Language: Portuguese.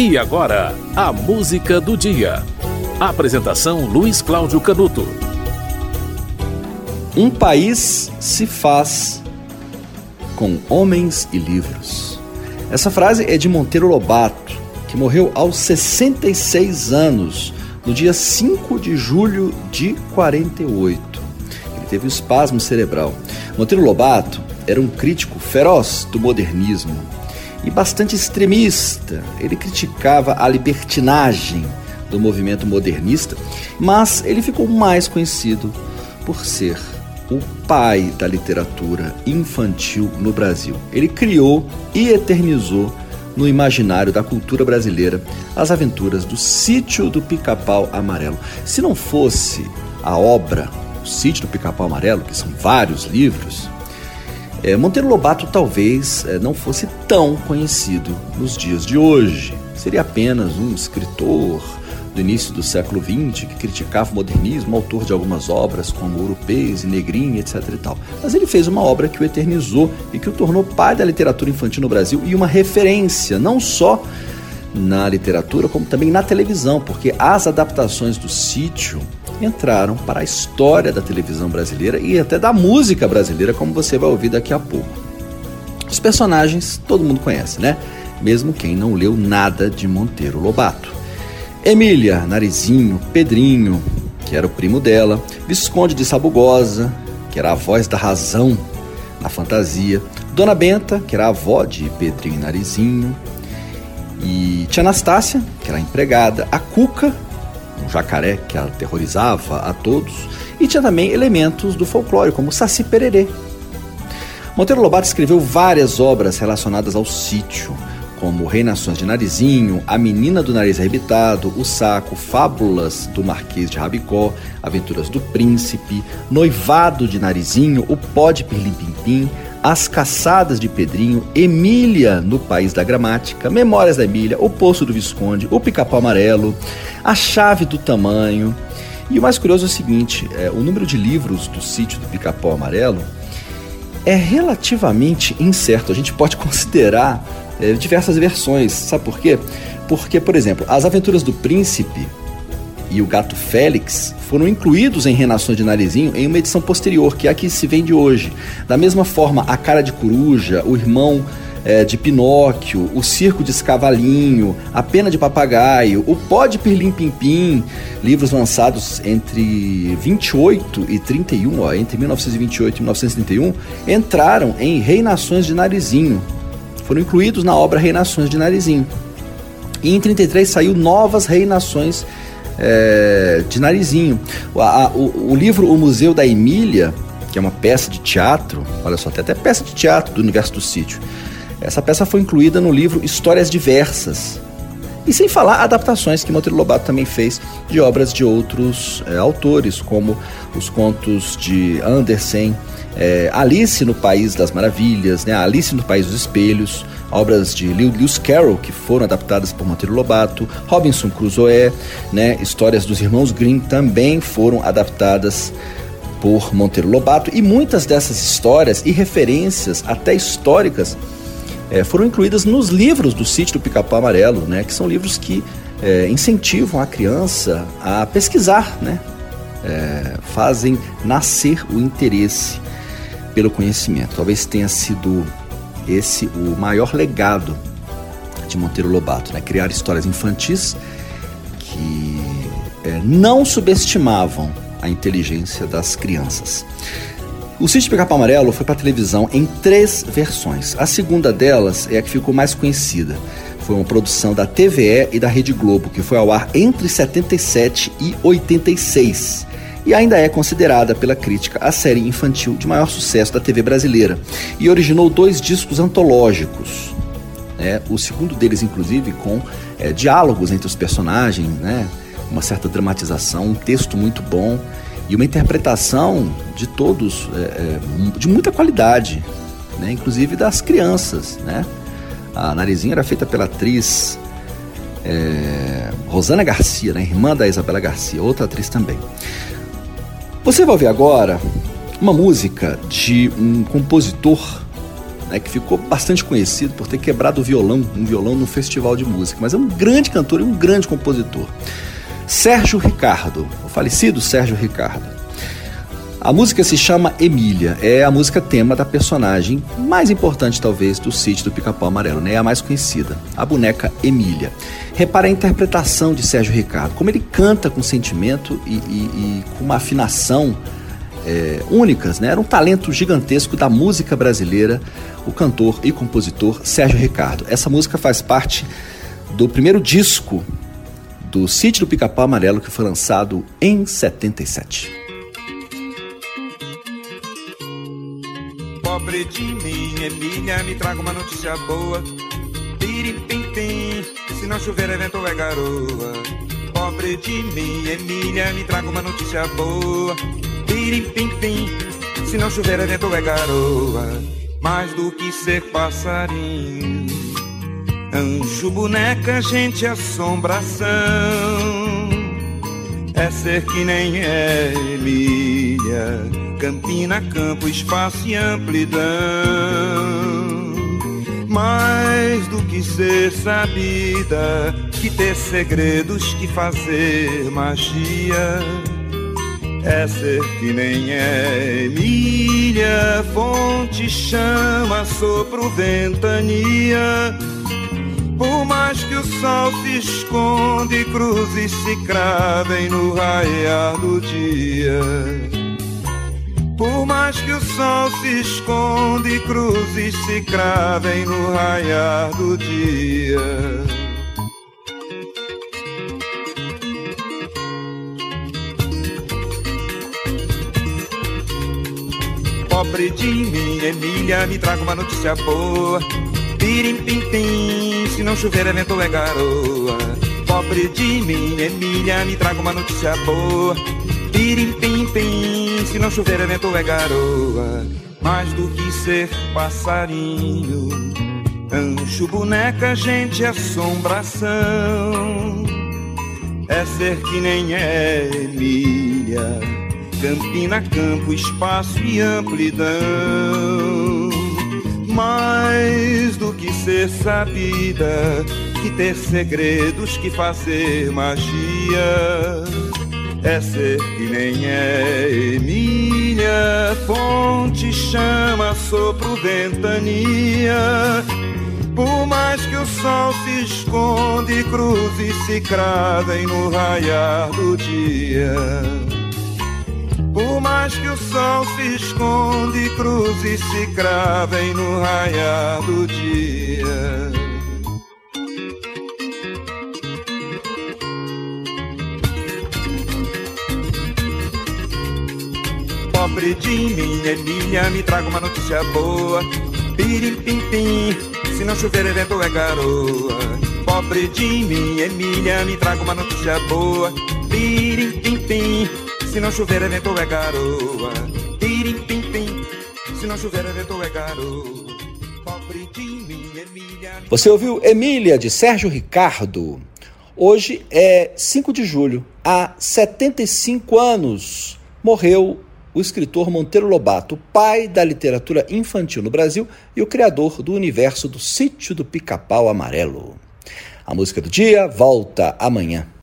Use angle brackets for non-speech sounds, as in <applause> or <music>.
E agora, a música do dia. Apresentação Luiz Cláudio Canuto. Um país se faz com homens e livros. Essa frase é de Monteiro Lobato, que morreu aos 66 anos, no dia 5 de julho de 48. Ele teve um espasmo cerebral. Monteiro Lobato era um crítico feroz do modernismo e bastante extremista. Ele criticava a libertinagem do movimento modernista, mas ele ficou mais conhecido por ser o pai da literatura infantil no Brasil. Ele criou e eternizou no imaginário da cultura brasileira as aventuras do Sítio do Pica-Pau Amarelo. Se não fosse a obra O Sítio do Pica-Pau Amarelo, que são vários livros, é, Monteiro Lobato talvez é, não fosse tão conhecido nos dias de hoje. Seria apenas um escritor do início do século XX que criticava o modernismo, autor de algumas obras como Europeus e Negrinha, etc. E tal. Mas ele fez uma obra que o eternizou e que o tornou pai da literatura infantil no Brasil e uma referência, não só na literatura, como também na televisão, porque as adaptações do sítio entraram para a história da televisão brasileira e até da música brasileira, como você vai ouvir daqui a pouco. Os personagens todo mundo conhece, né? Mesmo quem não leu nada de Monteiro Lobato. Emília, Narizinho, Pedrinho, que era o primo dela, Visconde de Sabugosa, que era a voz da razão na fantasia, Dona Benta, que era a avó de Pedrinho e Narizinho, e Tia Anastácia, que era a empregada, a Cuca, um jacaré que aterrorizava a todos, e tinha também elementos do folclore, como Saci Pererê. Monteiro Lobato escreveu várias obras relacionadas ao sítio, como Reinações de Narizinho, A Menina do Nariz Arrebitado, O Saco, Fábulas do Marquês de Rabicó, Aventuras do Príncipe, Noivado de Narizinho, O Pó de Pirlim Pim Pim, As Caçadas de Pedrinho, Emília no País da Gramática, Memórias da Emília, O Poço do Visconde, O Pica-Pau Amarelo, A Chave do Tamanho. E o mais curioso é o seguinte: é, o número de livros do sítio do Pica-Pau Amarelo é relativamente incerto. A gente pode <laughs> considerar é, diversas versões. Sabe por quê? Porque, por exemplo, as aventuras do príncipe e o gato Félix foram incluídos em Renações de Narizinho em uma edição posterior, que é a que se vende hoje. Da mesma forma, A Cara de Coruja, O Irmão é, de Pinóquio, O Circo de Escavalinho, A Pena de Papagaio, O Pó de Pirlim livros lançados entre 28 e 31, ó, entre 1928 e 1931, entraram em Reinações de Narizinho, foram incluídos na obra Reinações de Narizinho. E em 33 saiu Novas Reinações é, de Narizinho. O, a, o, o, livro O Museu da Emília, que é uma peça de teatro, olha só, tem até peça de teatro do universo do sítio. Essa peça foi incluída no livro Histórias Diversas. E sem falar adaptações que Monteiro Lobato também fez de obras de outros é, autores, como os contos de Andersen, é, Alice no País das Maravilhas, né? Alice no País dos Espelhos, obras de Lewis Carroll que foram adaptadas por Monteiro Lobato, Robinson Crusoe, né? Histórias dos Irmãos Grimm também foram adaptadas por Monteiro Lobato e muitas dessas histórias e referências até históricas é, foram incluídas nos livros do Sítio do Pica-Pau Amarelo, né? Que são livros que é, incentivam a criança a pesquisar, né? É, fazem nascer o interesse pelo conhecimento. Talvez tenha sido esse o maior legado de Monteiro Lobato, né? criar histórias infantis que é, não subestimavam a inteligência das crianças. O Sítio Pica-Pau Amarelo foi para televisão em três versões. A segunda delas é a que ficou mais conhecida. Foi uma produção da TVE e da Rede Globo, que foi ao ar entre 77 e 86 e ainda é considerada pela crítica a série infantil de maior sucesso da TV brasileira e originou dois discos antológicos. Né? O segundo deles, inclusive, com é, diálogos entre os personagens, né? uma certa dramatização, um texto muito bom e uma interpretação de todos é, é, de muita qualidade, né? inclusive das crianças. Né? A Narizinha era feita pela atriz é, Rosana Garcia, né? irmã da Isabela Garcia, outra atriz também. Você vai ouvir agora uma música de um compositor né, que ficou bastante conhecido por ter quebrado o violão, um violão no festival de música, mas é um grande cantor e um grande compositor. Sérgio Ricardo, o falecido Sérgio Ricardo. A música se chama Emília, é a música tema da personagem mais importante, talvez, do sítio do Pica-Pau Amarelo, né? É a mais conhecida, a boneca Emília. Repare a interpretação de Sérgio Ricardo, como ele canta com sentimento e, e, e com uma afinação é, únicas, né? Era um talento gigantesco da música brasileira, o cantor e compositor Sérgio Ricardo. Essa música faz parte do primeiro disco do Sítio do Pica-Pau Amarelo que foi lançado em 77. Mim, Emília, me traga uma notícia boa. Pirim, pim, pim, se não chover, evento é garoa. Pobre de mim, Emília, me traga uma notícia boa. Pirim, pim, pim, se não chover, evento é garoa. Mais do que ser passarinho, anjo, boneca, gente, assombração. É ser que nem Emília Campina, campo, espaço e amplidão. Mais do que ser sabida, que ter segredos, que fazer magia. É ser que nem é Emília, fonte, chama, sopro, ventania. Por mais que o sol se esconde, cruzes se cravem no raiar do dia. Por mais que o sol se esconde, cruzes se cravem no raiar do dia. Pobre de mim, Emília, me traga uma notícia boa. Pirim, pim, pim, se não chover é vento é garoa. Pobre de mim, Emília, me traga uma notícia boa. Pirim, pim, pim, se não chover é vento é garoa. Mais do que ser passarinho, anjo, boneca, gente, assombração. É ser que nem é Emília, Campina, campo, espaço e amplidão. Mais do que ser sabida, que ter segredos, que fazer magia que nem é Emília, fonte, chama, sopro, ventania. Por mais que o sol se esconde, cruzes se cravem no raiar do dia. Por mais que o sol se esconde, cruzes se cravem no raiar do dia. Pobre de mim, Emília, me traga uma notícia boa. Pirim, pim, pim, se não chover, evento é garoa. Pobre de mim, Emília, me traga uma notícia boa. Pirim, pim, pim, se não chover, é garoa. Pirim, pim, pim, se não chover, evento é garoa. Pobre de mim, Emília. Você ouviu Emília, de Sérgio Ricardo. Hoje é 5 de julho. Há 75 anos morreu o escritor Monteiro Lobato, pai da literatura infantil no Brasil e o criador do universo do Sítio do Pica-Pau Amarelo. A música do dia volta amanhã.